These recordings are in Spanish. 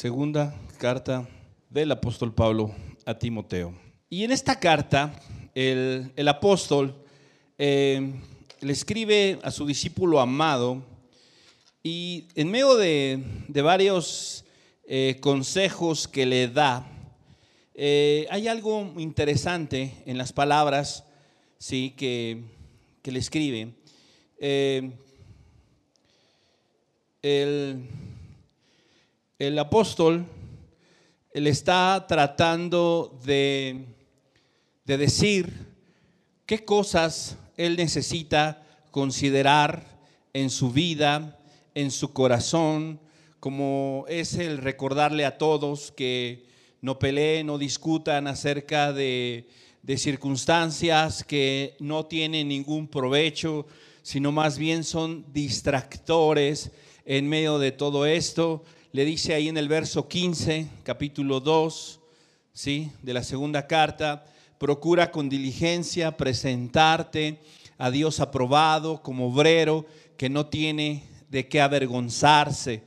Segunda carta del apóstol Pablo a Timoteo. Y en esta carta el, apóstol eh, le escribe a su discípulo amado y en medio de, varios eh, consejos que le da, eh, hay algo interesante en las palabras ¿sí? que, le escribe. el el apóstol le está tratando de, decir qué cosas él necesita considerar en su vida, en su corazón, como es el recordarle a todos que no peleen, no discutan acerca de, de circunstancias que no tienen ningún provecho, sino más bien son distractores en medio de todo esto le dice ahí en el verso 15, capítulo 2, ¿sí? de la segunda carta, procura con diligencia presentarte a Dios aprobado como obrero que no tiene de qué avergonzarse,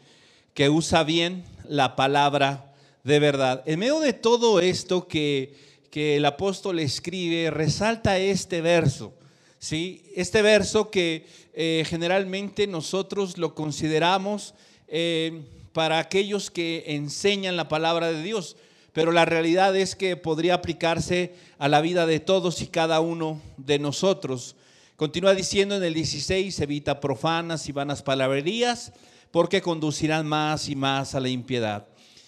que usa bien la palabra de verdad. En medio de todo esto que, que el apóstol escribe, resalta este verso. ¿sí? Este verso que eh, generalmente nosotros lo consideramos eh, para aquellos que enseñan la palabra de Dios, pero la realidad es que podría aplicarse a la vida de todos y cada uno de nosotros. Continúa diciendo en el 16, evita profanas y vanas palabrerías, porque conducirán más y más a la impiedad.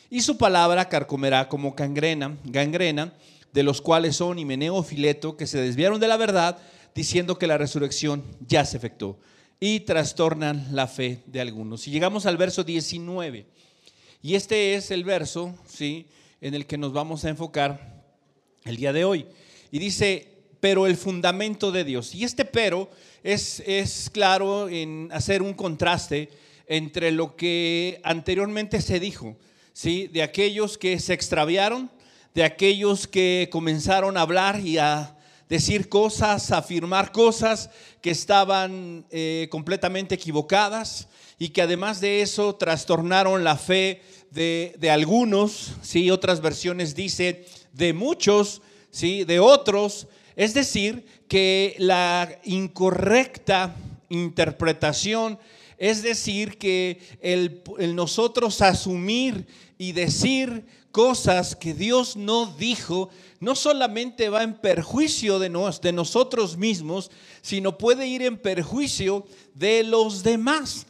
Y su palabra carcomerá como gangrena, gangrena, de los cuales son Himeneo Fileto, que se desviaron de la verdad, diciendo que la resurrección ya se efectuó y trastornan la fe de algunos. Y llegamos al verso 19. Y este es el verso, ¿sí? En el que nos vamos a enfocar el día de hoy. Y dice, pero el fundamento de Dios. Y este pero es, es claro en hacer un contraste entre lo que anteriormente se dijo, ¿sí? De aquellos que se extraviaron, de aquellos que comenzaron a hablar y a decir cosas, afirmar cosas que estaban eh, completamente equivocadas y que además de eso trastornaron la fe de, algunos, ¿sí? otras versiones dice de muchos, ¿sí? de otros, es decir, que la incorrecta interpretación, es decir, que el, el nosotros asumir y decir cosas que Dios no dijo, no solamente va en perjuicio de, de nosotros mismos, sino puede ir en perjuicio de los demás.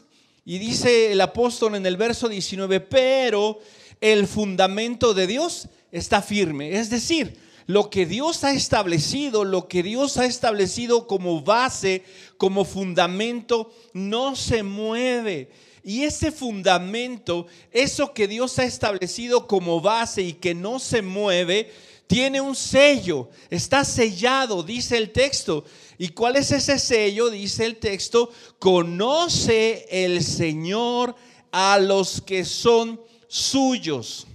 Y dice el apóstol en el verso 19, pero el fundamento de Dios está firme. Es decir, lo que Dios ha establecido, lo que Dios ha establecido como base, como fundamento, no se mueve. Y ese fundamento, eso que Dios ha establecido como base y que no se mueve, tiene un sello, está sellado, dice el texto. ¿Y cuál es ese sello? Dice el texto, conoce el Señor a los que son suyos.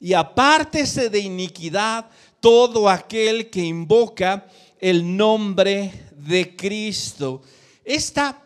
Y apártese de iniquidad todo aquel que invoca el nombre de Cristo. Esta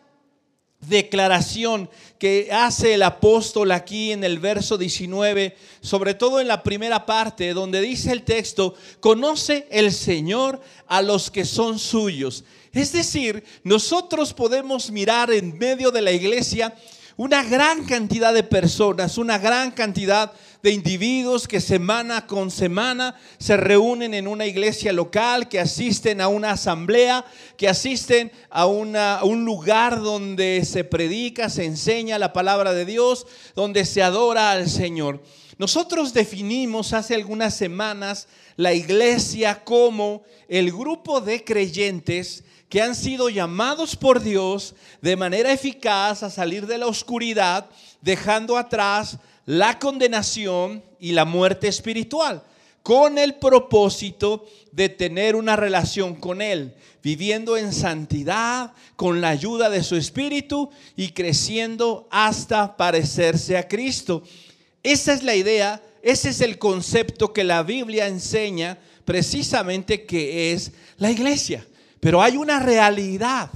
declaración que hace el apóstol aquí en el verso 19, sobre todo en la primera parte, donde dice el texto, conoce el Señor a los que son suyos. Es decir, nosotros podemos mirar en medio de la iglesia una gran cantidad de personas, una gran cantidad de individuos que semana con semana se reúnen en una iglesia local, que asisten a una asamblea, que asisten a, una, un lugar donde se predica, se enseña la palabra de Dios, donde se adora al Señor. Nosotros definimos hace algunas semanas la iglesia como el grupo de creyentes que han sido llamados por Dios de manera eficaz a salir de la oscuridad, dejando atrás la condenación y la muerte espiritual, con el propósito de tener una relación con Él, viviendo en santidad, con la ayuda de su Espíritu y creciendo hasta parecerse a Cristo. Esa es la idea, ese es el concepto que la Biblia enseña precisamente que es la iglesia. Pero hay una realidad.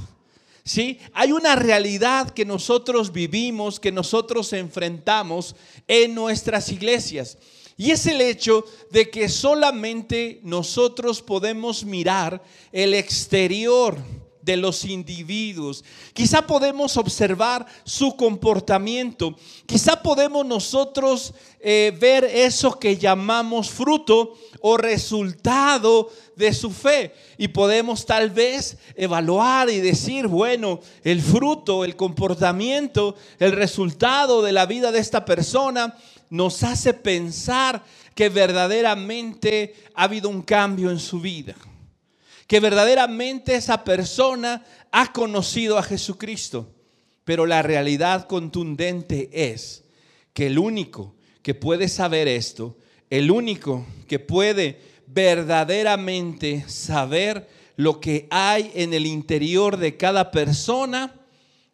¿Sí? Hay una realidad que nosotros vivimos, que nosotros enfrentamos en nuestras iglesias. Y es el hecho de que solamente nosotros podemos mirar el exterior de los individuos. Quizá podemos observar su comportamiento. Quizá podemos nosotros eh, ver eso que llamamos fruto o resultado de su fe. Y podemos tal vez evaluar y decir, bueno, el fruto, el comportamiento, el resultado de la vida de esta persona nos hace pensar que verdaderamente ha habido un cambio en su vida que verdaderamente esa persona ha conocido a Jesucristo. Pero la realidad contundente es que el único que puede saber esto, el único que puede verdaderamente saber lo que hay en el interior de cada persona,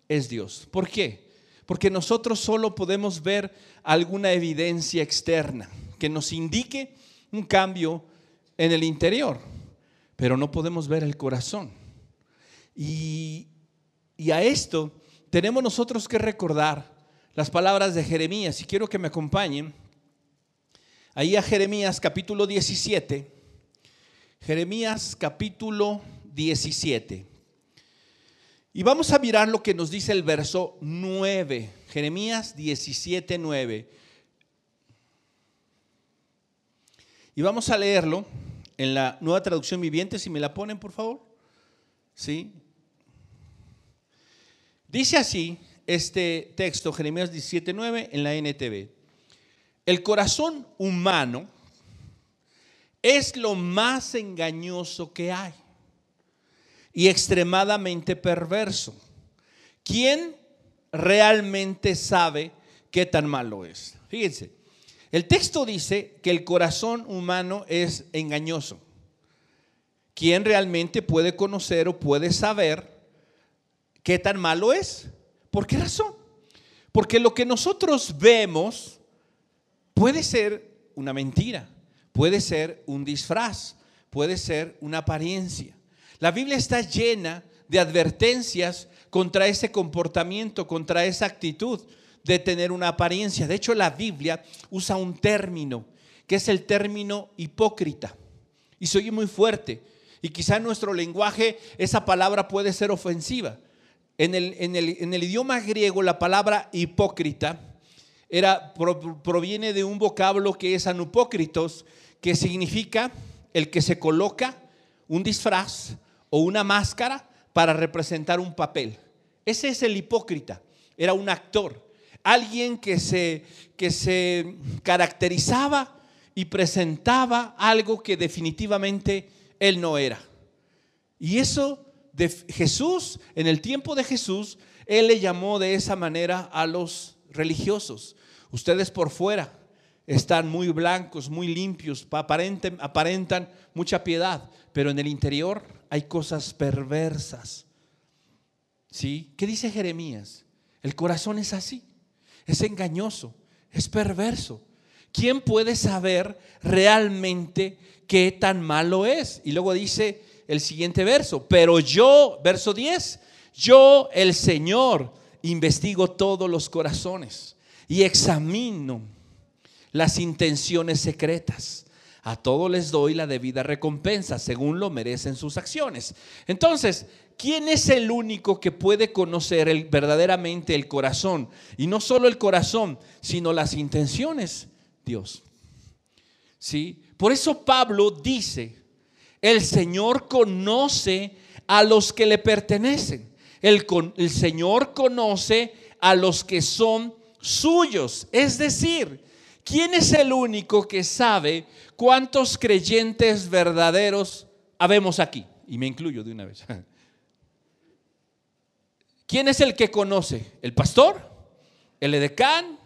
es Dios. ¿Por qué? Porque nosotros solo podemos ver alguna evidencia externa que nos indique un cambio en el interior pero no podemos ver el corazón. Y, a esto tenemos nosotros que recordar las palabras de Jeremías. Y quiero que me acompañen ahí a Jeremías capítulo 17. Jeremías capítulo 17. Y vamos a mirar lo que nos dice el verso 9. Jeremías 17, 9. Y vamos a leerlo en la nueva traducción viviente, si me la ponen, por favor. ¿Sí? Dice así este texto, Jeremías 17:9, en la NTV. El corazón humano es lo más engañoso que hay y extremadamente perverso. ¿Quién realmente sabe qué tan malo es? Fíjense, el texto dice que el corazón humano es engañoso. ¿Quién realmente puede conocer o puede saber qué tan malo es? ¿Por qué razón? Porque lo que nosotros vemos puede ser una mentira, puede ser un disfraz, puede ser una apariencia. La Biblia está llena de advertencias contra ese comportamiento, contra esa actitud de tener una apariencia. De hecho, la Biblia usa un término, que es el término hipócrita. Y se oye muy fuerte. Y quizá en nuestro lenguaje esa palabra puede ser ofensiva. En el, en el, idioma griego la palabra hipócrita era, proviene de un vocablo que es anupócritos, que significa el que se coloca un disfraz o una máscara para representar un papel. Ese es el hipócrita. Era un actor alguien que se, que se caracterizaba y presentaba algo que definitivamente él no era. Y eso de Jesús, en el tiempo de Jesús, él le llamó de esa manera a los religiosos. Ustedes por fuera están muy blancos, muy limpios, aparentan, aparentan mucha piedad, pero en el interior hay cosas perversas. ¿Sí? ¿Qué dice Jeremías? El corazón es así es engañoso, es perverso. ¿Quién puede saber realmente qué tan malo es? Y luego dice el siguiente verso, pero yo, verso 10, yo el Señor investigo todos los corazones y examino las intenciones secretas. A todos les doy la debida recompensa según lo merecen sus acciones. Entonces, ¿quién es el único que puede conocer verdaderamente el corazón? Y no solo el corazón, sino las intenciones. Dios. ¿Sí? Por eso Pablo dice, el Señor conoce a los que le pertenecen. El, el Señor conoce a los que son suyos. Es decir, ¿quién es el único que sabe cuántos creyentes verdaderos habemos aquí? Y me incluyo de una vez. ¿Quién es el que conoce? ¿El pastor? ¿El edecán?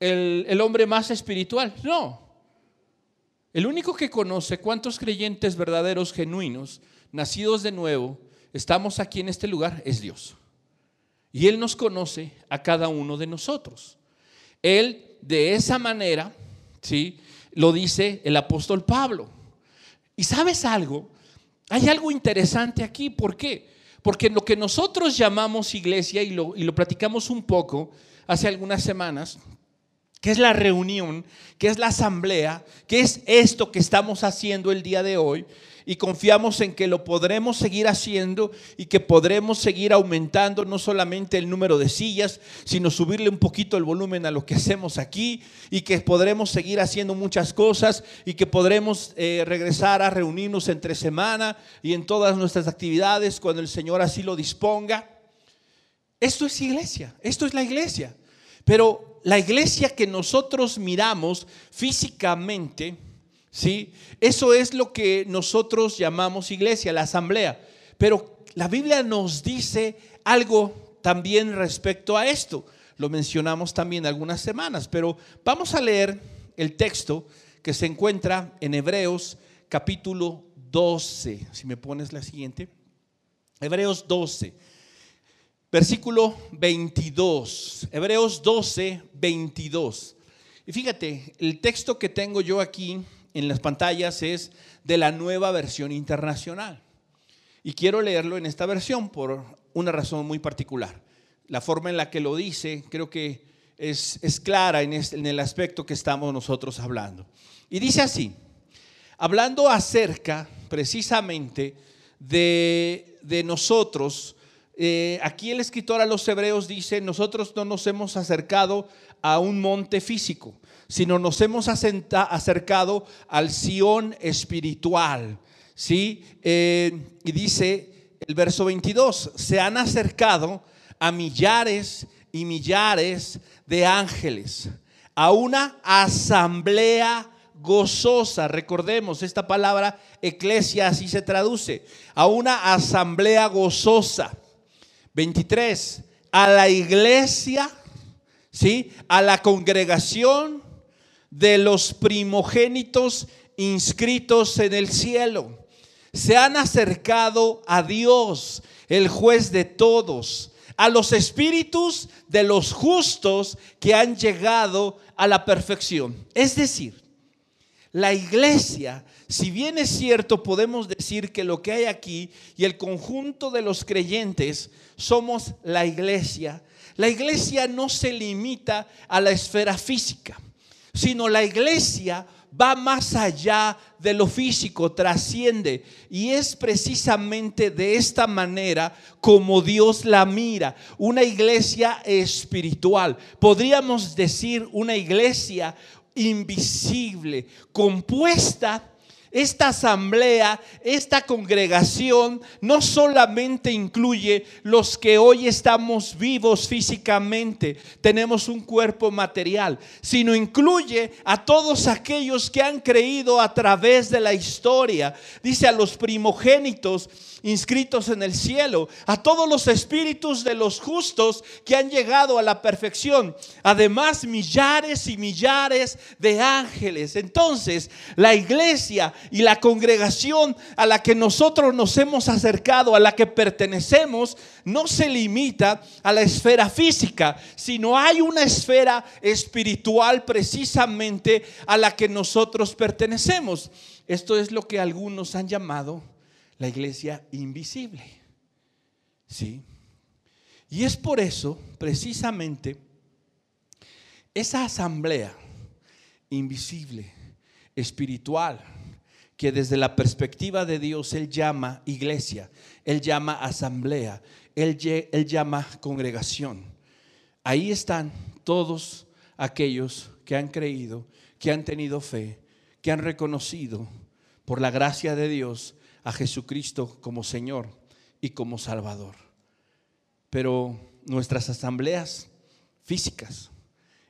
¿El, el hombre más espiritual? No. El único que conoce cuántos creyentes verdaderos, genuinos, nacidos de nuevo, estamos aquí en este lugar es Dios. Y Él nos conoce a cada uno de nosotros. Él de esa manera, ¿sí? Lo dice el apóstol Pablo. ¿Y sabes algo? Hay algo interesante aquí. ¿Por qué? Porque lo que nosotros llamamos iglesia, y lo, y lo platicamos un poco hace algunas semanas, que es la reunión, que es la asamblea, que es esto que estamos haciendo el día de hoy, y confiamos en que lo podremos seguir haciendo y que podremos seguir aumentando no solamente el número de sillas, sino subirle un poquito el volumen a lo que hacemos aquí y que podremos seguir haciendo muchas cosas y que podremos eh, regresar a reunirnos entre semana y en todas nuestras actividades cuando el Señor así lo disponga. Esto es iglesia, esto es la iglesia. Pero la iglesia que nosotros miramos físicamente, ¿sí? Eso es lo que nosotros llamamos iglesia, la asamblea. Pero la Biblia nos dice algo también respecto a esto. Lo mencionamos también algunas semanas, pero vamos a leer el texto que se encuentra en Hebreos capítulo 12. Si me pones la siguiente. Hebreos 12, versículo 22. Hebreos 12, 22. Y fíjate, el texto que tengo yo aquí en las pantallas es de la nueva versión internacional. Y quiero leerlo en esta versión por una razón muy particular. La forma en la que lo dice creo que es, es clara en, el aspecto que estamos nosotros hablando. Y dice así, hablando acerca precisamente de, de nosotros, eh, aquí el escritor a los hebreos dice, nosotros no nos hemos acercado a un monte físico, sino nos hemos acercado al Sión espiritual. ¿sí? Eh, y dice el verso 22, se han acercado a millares y millares de ángeles, a una asamblea gozosa. Recordemos, esta palabra eclesia así se traduce, a una asamblea gozosa. 23, a la iglesia, ¿sí? A la congregación de los primogénitos inscritos en el cielo. Se han acercado a Dios, el juez de todos, a los espíritus de los justos que han llegado a la perfección. Es decir, la iglesia, si bien es cierto, podemos decir que lo que hay aquí y el conjunto de los creyentes somos la iglesia, la iglesia no se limita a la esfera física sino la iglesia va más allá de lo físico, trasciende. Y es precisamente de esta manera como Dios la mira, una iglesia espiritual. Podríamos decir una iglesia invisible, compuesta esta asamblea, esta congregación no solamente incluye los que hoy estamos vivos físicamente, tenemos un cuerpo material, sino incluye a todos aquellos que han creído a través de la historia. Dice a los primogénitos inscritos en el cielo, a todos los espíritus de los justos que han llegado a la perfección, además millares y millares de ángeles. Entonces, la iglesia y la congregación a la que nosotros nos hemos acercado, a la que pertenecemos, no se limita a la esfera física, sino hay una esfera espiritual precisamente a la que nosotros pertenecemos. Esto es lo que algunos han llamado la iglesia invisible. ¿Sí? Y es por eso, precisamente, esa asamblea invisible, espiritual, que desde la perspectiva de Dios Él llama iglesia, Él llama asamblea, Él, él llama congregación. Ahí están todos aquellos que han creído, que han tenido fe, que han reconocido por la gracia de Dios a Jesucristo como Señor y como Salvador. Pero nuestras asambleas físicas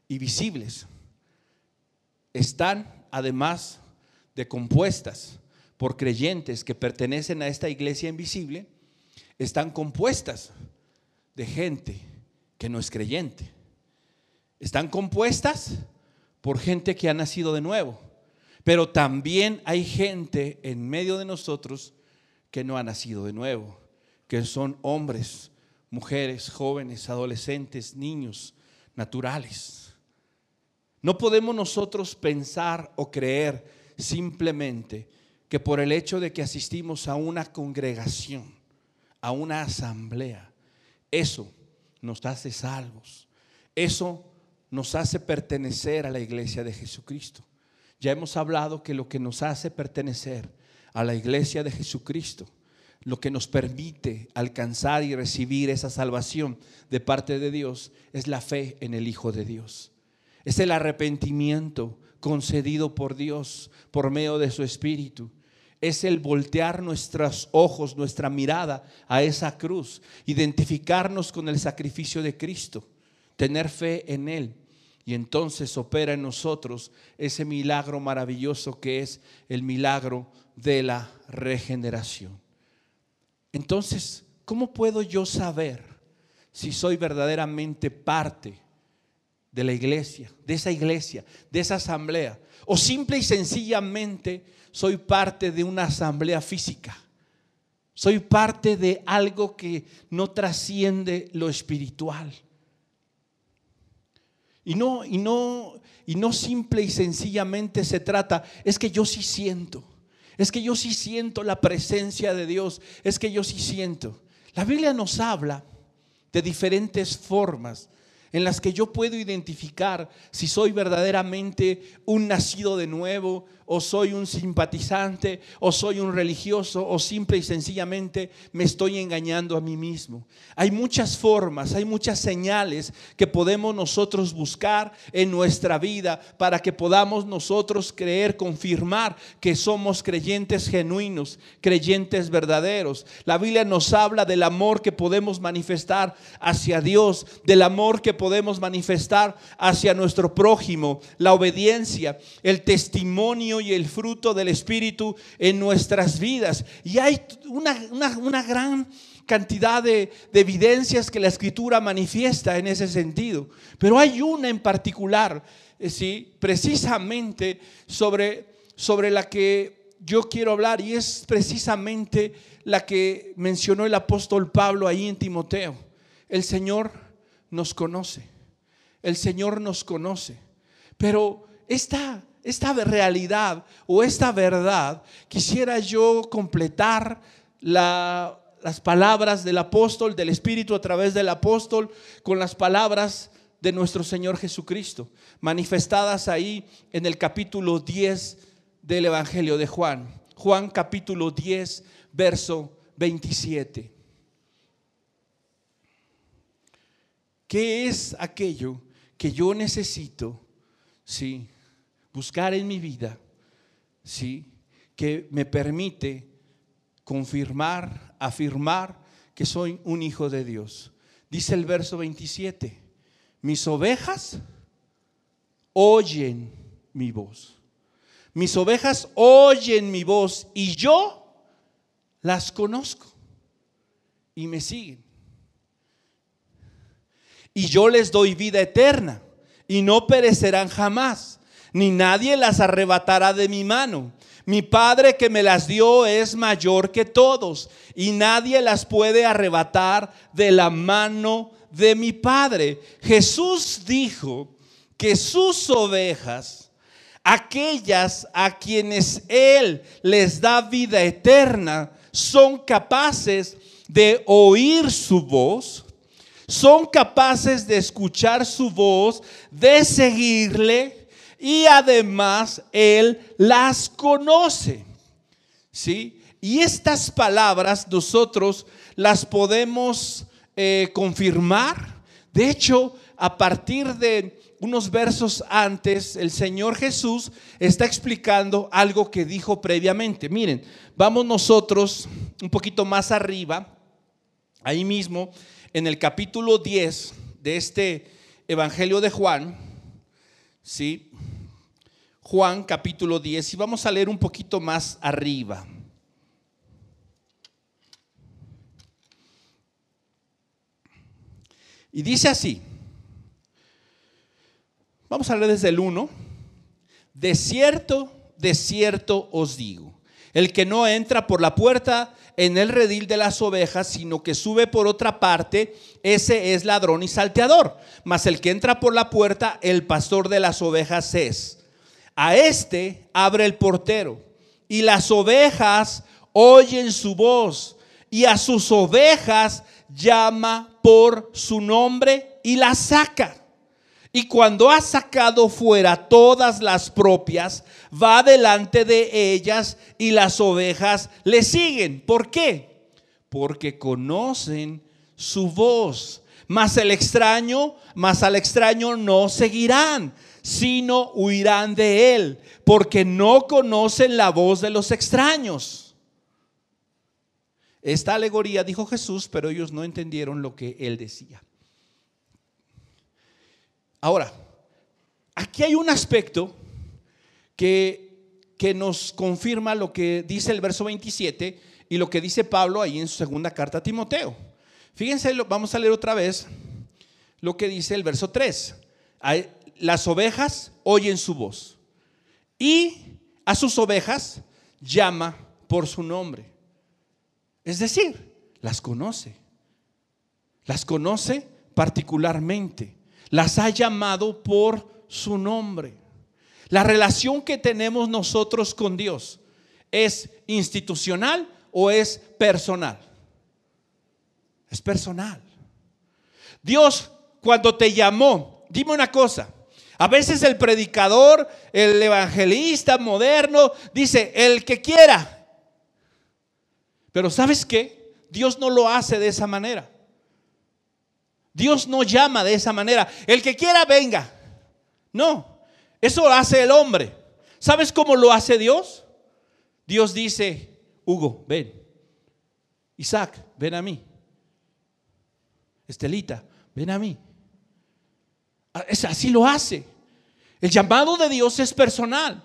y visibles están además de compuestas por creyentes que pertenecen a esta iglesia invisible, están compuestas de gente que no es creyente. Están compuestas por gente que ha nacido de nuevo. Pero también hay gente en medio de nosotros que no ha nacido de nuevo, que son hombres, mujeres, jóvenes, adolescentes, niños, naturales. No podemos nosotros pensar o creer simplemente que por el hecho de que asistimos a una congregación, a una asamblea. Eso nos hace salvos. Eso nos hace pertenecer a la iglesia de Jesucristo. Ya hemos hablado que lo que nos hace pertenecer a la iglesia de Jesucristo, lo que nos permite alcanzar y recibir esa salvación de parte de Dios, es la fe en el Hijo de Dios. Es el arrepentimiento concedido por Dios por medio de su Espíritu. Es el voltear nuestros ojos, nuestra mirada a esa cruz, identificarnos con el sacrificio de Cristo, tener fe en Él y entonces opera en nosotros ese milagro maravilloso que es el milagro de la regeneración. Entonces, ¿cómo puedo yo saber si soy verdaderamente parte de la iglesia, de esa iglesia, de esa asamblea? O simple y sencillamente soy parte de una asamblea física. Soy parte de algo que no trasciende lo espiritual. Y no, y no, y no simple y sencillamente se trata, es que yo sí siento, es que yo sí siento la presencia de Dios, es que yo sí siento. La Biblia nos habla de diferentes formas en las que yo puedo identificar si soy verdaderamente un nacido de nuevo, o soy un simpatizante, o soy un religioso, o simple y sencillamente me estoy engañando a mí mismo. Hay muchas formas, hay muchas señales que podemos nosotros buscar en nuestra vida para que podamos nosotros creer, confirmar que somos creyentes genuinos, creyentes verdaderos. La Biblia nos habla del amor que podemos manifestar hacia Dios, del amor que podemos manifestar hacia nuestro prójimo, la obediencia, el testimonio y el fruto del Espíritu en nuestras vidas. Y hay una, gran cantidad de, evidencias que la Escritura manifiesta en ese sentido. Pero hay una en particular, eh, ¿sí? precisamente sobre, sobre la que yo quiero hablar y es precisamente la que mencionó el apóstol Pablo ahí en Timoteo. El Señor nos conoce. El Señor nos conoce. Pero esta esta realidad o esta verdad, quisiera yo completar las palabras del apóstol, del Espíritu a través del apóstol, con las palabras de nuestro Señor Jesucristo, manifestadas ahí en el capítulo 10 del Evangelio de Juan. Juan capítulo 10, verso 27. ¿Qué es aquello que yo necesito? Sí buscar en mi vida, ¿sí? Que me permite confirmar, afirmar que soy un hijo de Dios. Dice el verso 27, mis ovejas oyen mi voz. Mis ovejas oyen mi voz y yo las conozco y me siguen. Y yo les doy vida eterna y no perecerán jamás ni nadie las arrebatará de mi mano. Mi Padre que me las dio es mayor que todos y nadie las puede arrebatar de la mano de mi Padre. Jesús dijo que sus ovejas, aquellas a quienes Él les da vida eterna, son capaces de oír su voz, son capaces de escuchar su voz, de seguirle y además Él las conoce. ¿Sí? Y estas palabras nosotros las podemos eh, confirmar. De hecho, a partir de unos versos antes, el Señor Jesús está explicando algo que dijo previamente. Miren, vamos nosotros un poquito más arriba, ahí mismo, en el capítulo 10 de este Evangelio de Juan, ¿sí? Juan capítulo 10 y vamos a leer un poquito más arriba. Y dice así, vamos a leer desde el 1, de cierto, de cierto os digo, el que no entra por la puerta en el redil de las ovejas, sino que sube por otra parte, ese es ladrón y salteador. Mas el que entra por la puerta, el pastor de las ovejas es. A este abre el portero y las ovejas oyen su voz y a sus ovejas llama por su nombre y las saca. Y cuando ha sacado fuera todas las propias, va delante de ellas y las ovejas le siguen. ¿Por qué? Porque conocen su voz. Mas el extraño, mas al extraño no seguirán, sino huirán de él, porque no conocen la voz de los extraños. Esta alegoría dijo Jesús, pero ellos no entendieron lo que él decía. Ahora, aquí hay un aspecto que, que nos confirma lo que dice el verso 27 y lo que dice Pablo ahí en su segunda carta a Timoteo. Fíjense, vamos a leer otra vez lo que dice el verso 3. Las ovejas oyen su voz y a sus ovejas llama por su nombre. Es decir, las conoce. Las conoce particularmente las ha llamado por su nombre. La relación que tenemos nosotros con Dios es institucional o es personal. Es personal. Dios cuando te llamó, dime una cosa, a veces el predicador, el evangelista moderno dice, el que quiera. Pero ¿sabes qué? Dios no lo hace de esa manera. Dios no llama de esa manera. El que quiera, venga. No, eso lo hace el hombre. ¿Sabes cómo lo hace Dios? Dios dice, Hugo, ven. Isaac, ven a mí. Estelita, ven a mí. Ah, así lo hace. El llamado de Dios es personal.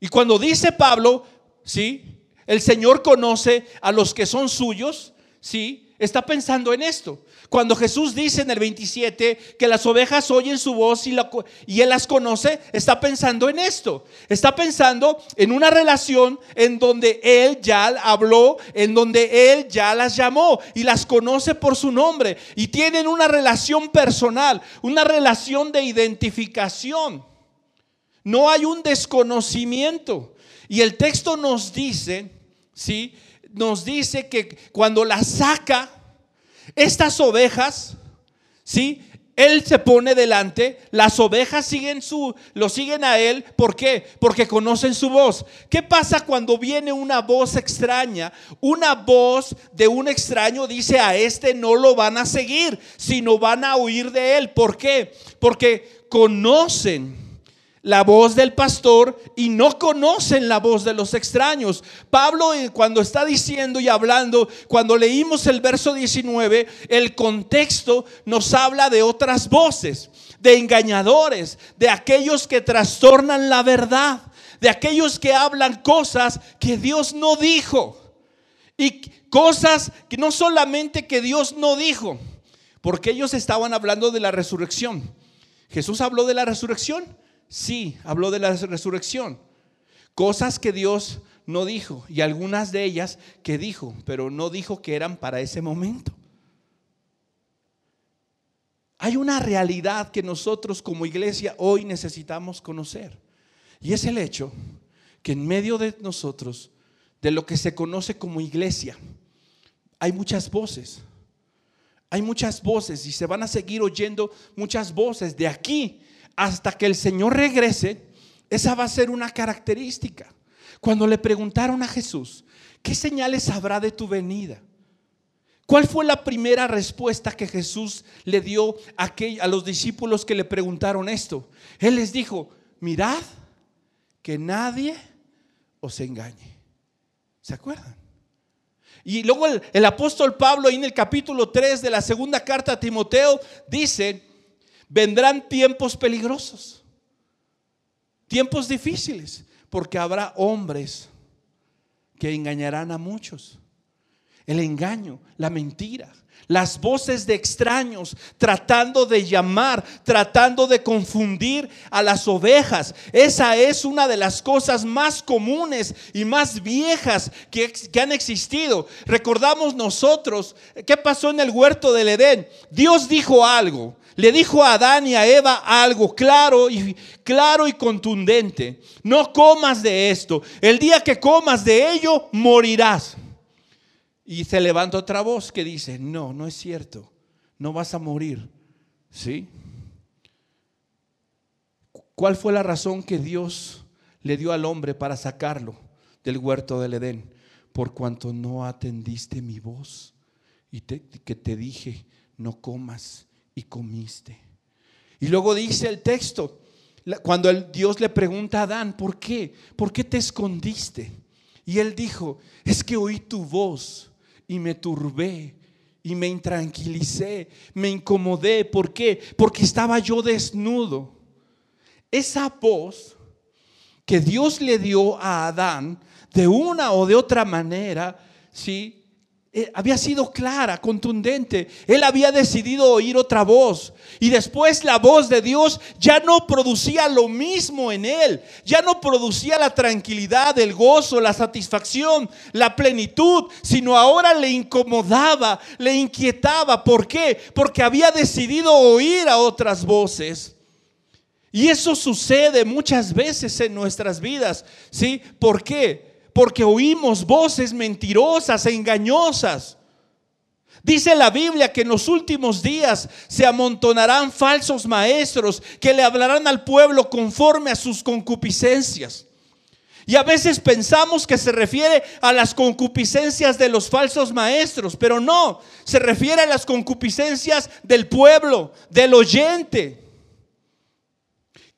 Y cuando dice Pablo, sí, el Señor conoce a los que son suyos, sí, está pensando en esto. Cuando Jesús dice en el 27 que las ovejas oyen su voz y, Él las conoce, está pensando en esto. Está pensando en una relación en donde Él ya habló, en donde Él ya las llamó y las conoce por su nombre. Y tienen una relación personal, una relación de identificación. No hay un desconocimiento. Y el texto nos dice, ¿sí? Nos dice que cuando las saca, estas ovejas, ¿sí? Él se pone delante, las ovejas siguen su, lo siguen a él, ¿por qué? Porque conocen su voz. ¿Qué pasa cuando viene una voz extraña? Una voz de un extraño dice a este no lo van a seguir, sino van a huir de él. ¿Por qué? Porque conocen la voz del pastor y no conocen la voz de los extraños. Pablo eh, cuando está diciendo y hablando, cuando leímos el verso 19, el contexto nos habla de otras voces, de engañadores, de aquellos que trastornan la verdad, de aquellos que hablan cosas que Dios no dijo. Y cosas que no solamente que Dios no dijo, porque ellos estaban hablando de la resurrección. Jesús habló de la resurrección Sí, habló de la resurrección. Cosas que Dios no dijo y algunas de ellas que dijo, pero no dijo que eran para ese momento. Hay una realidad que nosotros como iglesia hoy necesitamos conocer. Y es el hecho que en medio de nosotros, de lo que se conoce como iglesia, hay muchas voces. Hay muchas voces y se van a seguir oyendo muchas voces de aquí hasta que el Señor regrese, esa va a ser una característica. Cuando le preguntaron a Jesús, ¿qué señales habrá de tu venida? ¿Cuál fue la primera respuesta que Jesús le dio a, a los discípulos que le preguntaron esto? Él les dijo, mirad que nadie os engañe. ¿Se acuerdan? Y luego el, el, apóstol Pablo ahí en el capítulo 3 de la segunda carta a Timoteo dice, Vendrán tiempos peligrosos, tiempos difíciles, porque habrá hombres que engañarán a muchos. El engaño, la mentira, las voces de extraños tratando de llamar, tratando de confundir a las ovejas. Esa es una de las cosas más comunes y más viejas que, que, han existido. Recordamos nosotros qué pasó en el huerto del Edén. Dios dijo algo le dijo a Adán y a Eva algo claro y claro y contundente. No comas de esto. El día que comas de ello morirás. Y se levanta otra voz que dice, no, no es cierto, no vas a morir. ¿Sí? ¿Cuál fue la razón que Dios le dio al hombre para sacarlo del huerto del Edén? Por cuanto no atendiste mi voz y que te dije, no comas y comiste. Y luego dice el texto, cuando Dios le pregunta a Adán, ¿por qué? ¿Por qué te escondiste? Y él dijo, es que oí tu voz y me turbé y me intranquilicé, me incomodé. ¿Por qué? Porque estaba yo desnudo esa voz que Dios le dio a Adán de una o de otra manera, ¿sí? Eh, había sido clara, contundente. Él había decidido oír otra voz. Y después la voz de Dios ya no producía lo mismo en él. Ya no producía la tranquilidad, el gozo, la satisfacción, la plenitud, sino ahora le incomodaba, le inquietaba. ¿Por qué? Porque había decidido oír a otras voces. Y eso sucede muchas veces en nuestras vidas, ¿sí? ¿Por qué? Porque oímos voces mentirosas e engañosas. Dice la Biblia que en los últimos días se amontonarán falsos maestros que le hablarán al pueblo conforme a sus concupiscencias. Y a veces pensamos que se refiere a las concupiscencias de los falsos maestros, pero no, se refiere a las concupiscencias del pueblo, del oyente.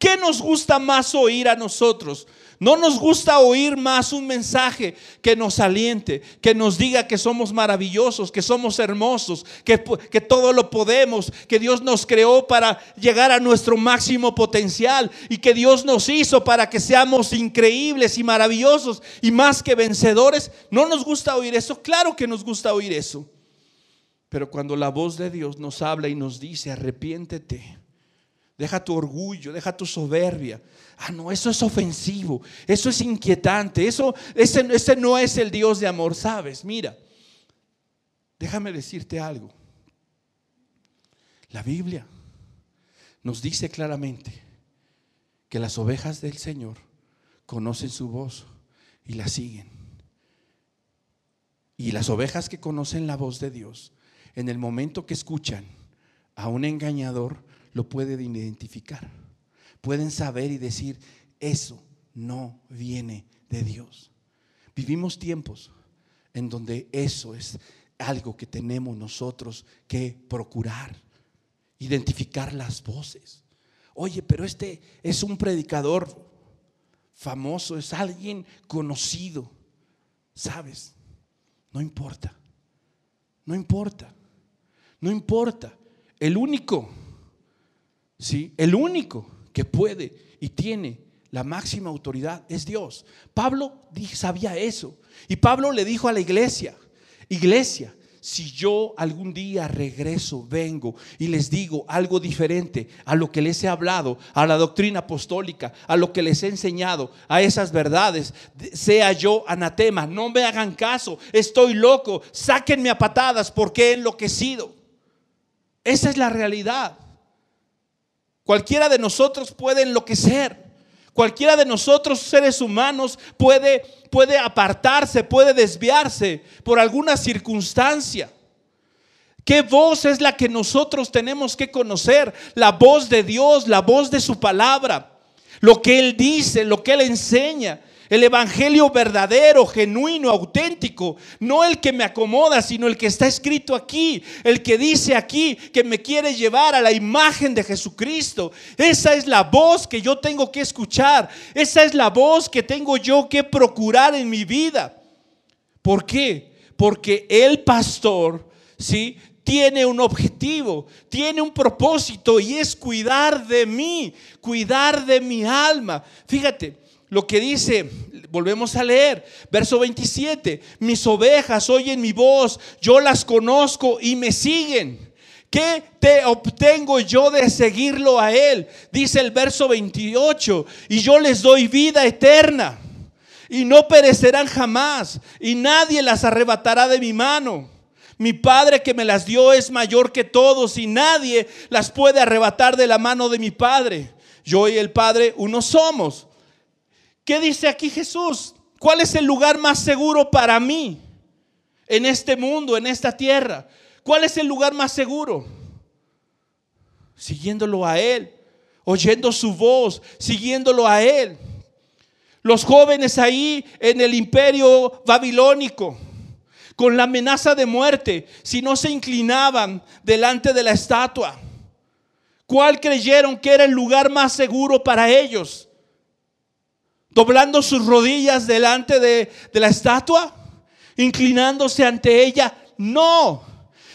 ¿Qué nos gusta más oír a nosotros? No nos gusta oír más un mensaje que nos aliente, que nos diga que somos maravillosos, que somos hermosos, que, que, todo lo podemos, que Dios nos creó para llegar a nuestro máximo potencial y que Dios nos hizo para que seamos increíbles y maravillosos y más que vencedores. No nos gusta oír eso, claro que nos gusta oír eso. Pero cuando la voz de Dios nos habla y nos dice, arrepiéntete Deja tu orgullo, deja tu soberbia. Ah, no, eso es ofensivo, eso es inquietante, eso, ese, ese no es el Dios de amor, ¿sabes? Mira, déjame decirte algo. La Biblia nos dice claramente que las ovejas del Señor conocen su voz y la siguen. Y las ovejas que conocen la voz de Dios, en el momento que escuchan a un engañador, lo pueden identificar. Pueden saber y decir, eso no viene de Dios. Vivimos tiempos en donde eso es algo que tenemos nosotros que procurar, identificar las voces. Oye, pero este es un predicador famoso, es alguien conocido. ¿Sabes? No importa. No importa. No importa. El único ¿sí? El único que puede y tiene la máxima autoridad es Dios. Pablo sabía eso. Y Pablo le dijo a la iglesia, iglesia, si yo algún día regreso, vengo y les digo algo diferente a lo que les he hablado, a la doctrina apostólica, a lo que les he enseñado, a esas verdades, sea yo anatema, no me hagan caso, estoy loco, sáquenme a patadas porque he enloquecido. Esa es la realidad. Cualquiera de nosotros puede enloquecer. Cualquiera de nosotros, seres humanos, puede, puede apartarse, puede desviarse por alguna circunstancia. ¿Qué voz es la que nosotros tenemos que conocer? La voz de Dios, la voz de su palabra. Lo que Él dice, lo que Él enseña. El evangelio verdadero, genuino, auténtico, no el que me acomoda, sino el que está escrito aquí, el que dice aquí que me quiere llevar a la imagen de Jesucristo. Esa es la voz que yo tengo que escuchar, esa es la voz que tengo yo que procurar en mi vida. ¿Por qué? Porque el pastor, ¿sí? tiene un objetivo, tiene un propósito y es cuidar de mí, cuidar de mi alma. Fíjate, lo que dice, volvemos a leer, verso 27, mis ovejas oyen mi voz, yo las conozco y me siguen. ¿Qué te obtengo yo de seguirlo a Él? Dice el verso 28, y yo les doy vida eterna, y no perecerán jamás, y nadie las arrebatará de mi mano. Mi Padre que me las dio es mayor que todos, y nadie las puede arrebatar de la mano de mi Padre. Yo y el Padre uno somos. ¿Qué dice aquí Jesús? ¿Cuál es el lugar más seguro para mí? en este mundo, en esta tierra. ¿Cuál es el lugar más seguro? Siguiéndolo a Él, oyendo su voz, siguiéndolo a Él. Los jóvenes ahí en el imperio babilónico, con la amenaza de muerte, si no se inclinaban delante de la estatua. ¿Cuál creyeron que era el lugar más seguro para ellos? Doblando sus rodillas delante de, de la estatua, inclinándose ante ella. No,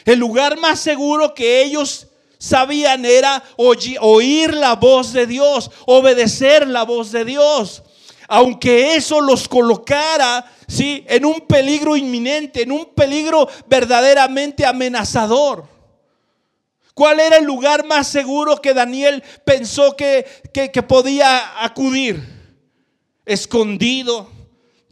el lugar más seguro que ellos sabían era oír la voz de Dios, obedecer la voz de Dios. Aunque eso los colocara ¿sí? en un peligro inminente, en un peligro verdaderamente amenazador. ¿Cuál era el lugar más seguro que Daniel pensó que, que, que podía acudir? Escondido,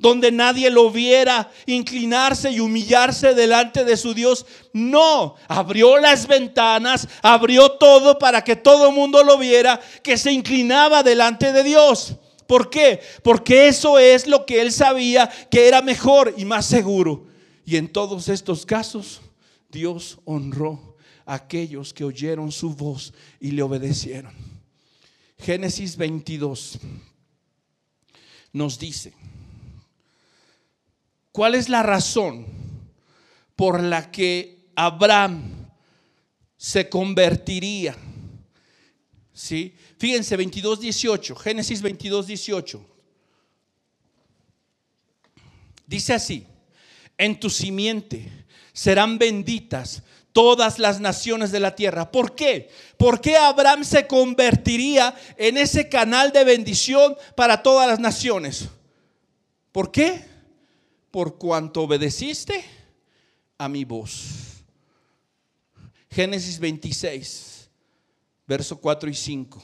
donde nadie lo viera inclinarse y humillarse delante de su Dios. No, abrió las ventanas, abrió todo para que todo el mundo lo viera, que se inclinaba delante de Dios. ¿Por qué? Porque eso es lo que él sabía que era mejor y más seguro. Y en todos estos casos, Dios honró a aquellos que oyeron su voz y le obedecieron. Génesis 22 nos dice, ¿Cuál es la razón por la que Abraham se convertiría? ¿Sí? Fíjense, 22, 18, Génesis 22, 18. Dice así, en tu simiente serán benditas todas las naciones de la tierra. ¿Por qué? ¿Por qué Abraham se convertiría en ese canal de bendición para todas las naciones? ¿Por qué? por cuanto obedeciste a mi voz. Génesis 26, verso 4 y 5.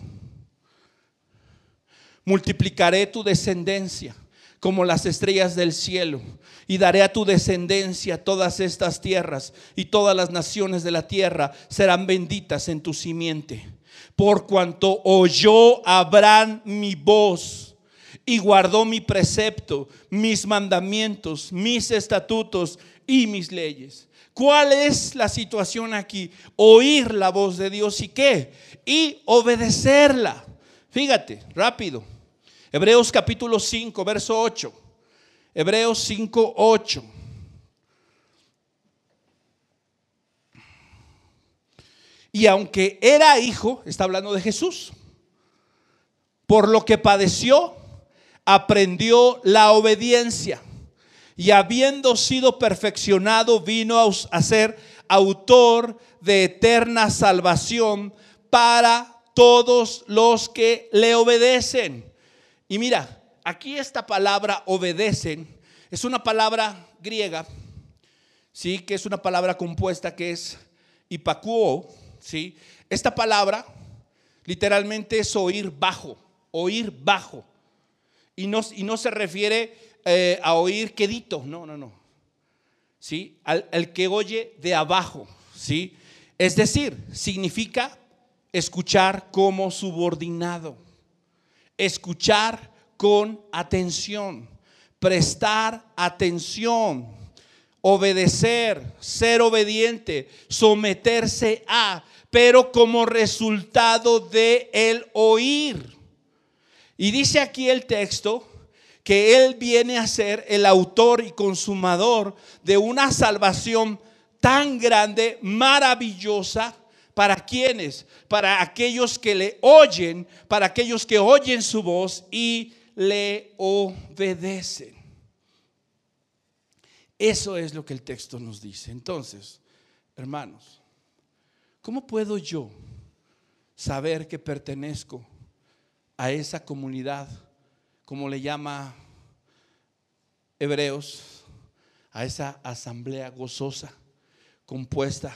Multiplicaré tu descendencia como las estrellas del cielo, y daré a tu descendencia todas estas tierras, y todas las naciones de la tierra serán benditas en tu simiente. Por cuanto oyó Abraham mi voz y guardó mi precepto, mis mandamientos, mis estatutos y mis leyes. ¿Cuál es la situación aquí? Oír la voz de Dios y qué? Y obedecerla. Fíjate, rápido. Hebreos capítulo 5, verso 8. Hebreos 5, 8. Y aunque era hijo, está hablando de Jesús, por lo que padeció, aprendió la obediencia y habiendo sido perfeccionado vino a ser autor de eterna salvación para todos los que le obedecen. Y mira, aquí esta palabra obedecen es una palabra griega, sí, que es una palabra compuesta que es hipacuo, sí. Esta palabra literalmente es oír bajo, oír bajo. Y no, y no se refiere eh, a oír quedito, no, no, no. ¿Sí? Al, al, que oye de abajo, ¿sí? Es decir, significa escuchar como subordinado, escuchar con atención, prestar atención, obedecer, ser obediente, someterse a, pero como resultado de el oír. Y dice aquí el texto que Él viene a ser el autor y consumador de una salvación tan grande, maravillosa, para quienes, para aquellos que le oyen, para aquellos que oyen su voz y le obedecen. Eso es lo que el texto nos dice. Entonces, hermanos, ¿cómo puedo yo saber que pertenezco a esa comunidad, como le llama Hebreos, a esa asamblea gozosa, compuesta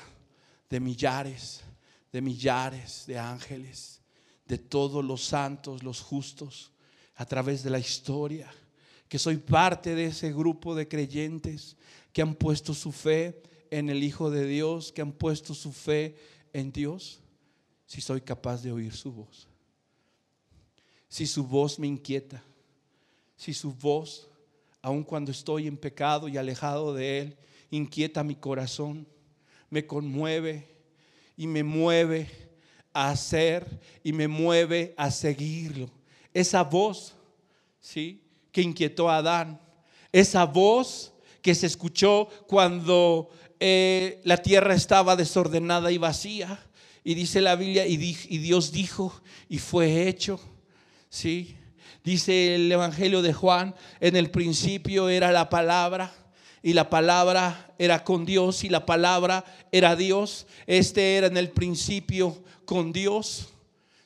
de millares, de millares de ángeles, de todos los santos, los justos, a través de la historia, que soy parte de ese grupo de creyentes que han puesto su fe en el Hijo de Dios, que han puesto su fe en Dios, si soy capaz de oír su voz si su voz me inquieta, si su voz, aun cuando estoy en pecado y alejado de Él, inquieta mi corazón, me conmueve y me mueve a hacer y me mueve a seguirlo. Esa voz, ¿sí? Que inquietó a Adán. Esa voz que se escuchó cuando eh, la tierra estaba desordenada y vacía. Y dice la Biblia, y, y Dios dijo, y fue hecho. ¿Sí? Dice el Evangelio de Juan, en el principio era la palabra y la palabra era con Dios y la palabra era Dios. Este era en el principio con Dios.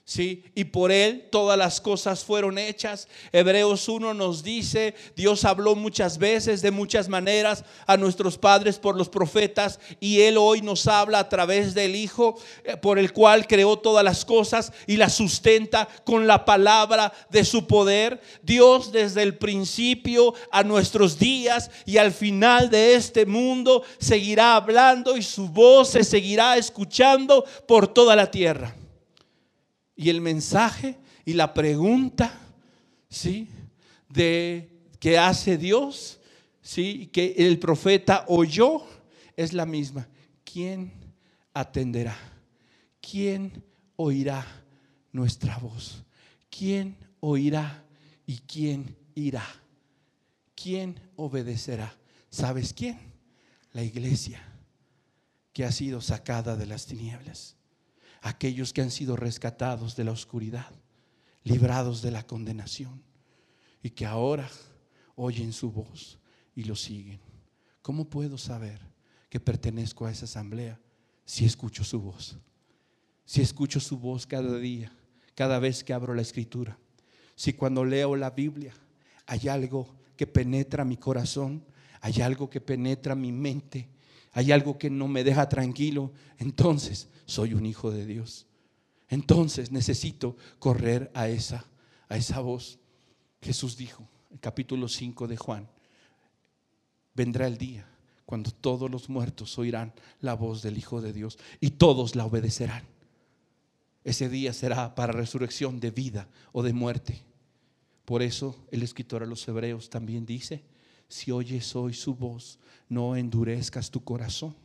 ¿Sí? Y por él todas las cosas fueron hechas. Hebreos 1 nos dice, Dios habló muchas veces, de muchas maneras, a nuestros padres por los profetas, y él hoy nos habla a través del Hijo, eh, por el cual creó todas las cosas y las sustenta con la palabra de su poder. Dios desde el principio a nuestros días y al final de este mundo seguirá hablando y su voz se seguirá escuchando por toda la tierra. Y el mensaje y la pregunta, ¿sí? De que hace Dios, ¿sí? Que el profeta oyó es la misma. ¿Quién atenderá? ¿Quién oirá nuestra voz? ¿Quién oirá y quién irá? ¿Quién obedecerá? ¿Sabes quién? La iglesia que ha sido sacada de las tinieblas aquellos que han sido rescatados de la oscuridad, librados de la condenación y que ahora oyen su voz y lo siguen. ¿Cómo puedo saber que pertenezco a esa asamblea si escucho su voz? Si escucho su voz cada día, cada vez que abro la escritura. Si cuando leo la Biblia hay algo que penetra mi corazón, hay algo que penetra mi mente, hay algo que no me deja tranquilo, entonces soy un hijo de Dios. Entonces necesito correr a esa, a esa voz. Jesús dijo, en capítulo 5 de Juan, vendrá el día cuando todos los muertos oirán la voz del Hijo de Dios y todos la obedecerán. Ese día será para resurrección de vida o de muerte. Por eso el escritor a los hebreos también dice, si oyes hoy su voz, no endurezcas tu corazón.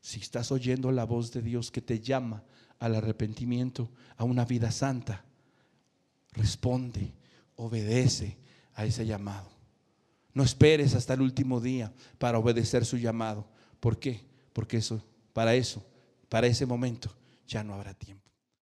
Si estás oyendo la voz de Dios que te llama al arrepentimiento, a una vida santa, responde, obedece a ese llamado. No esperes hasta el último día para obedecer su llamado. ¿Por qué? Porque eso, para eso, para ese momento, ya no habrá tiempo.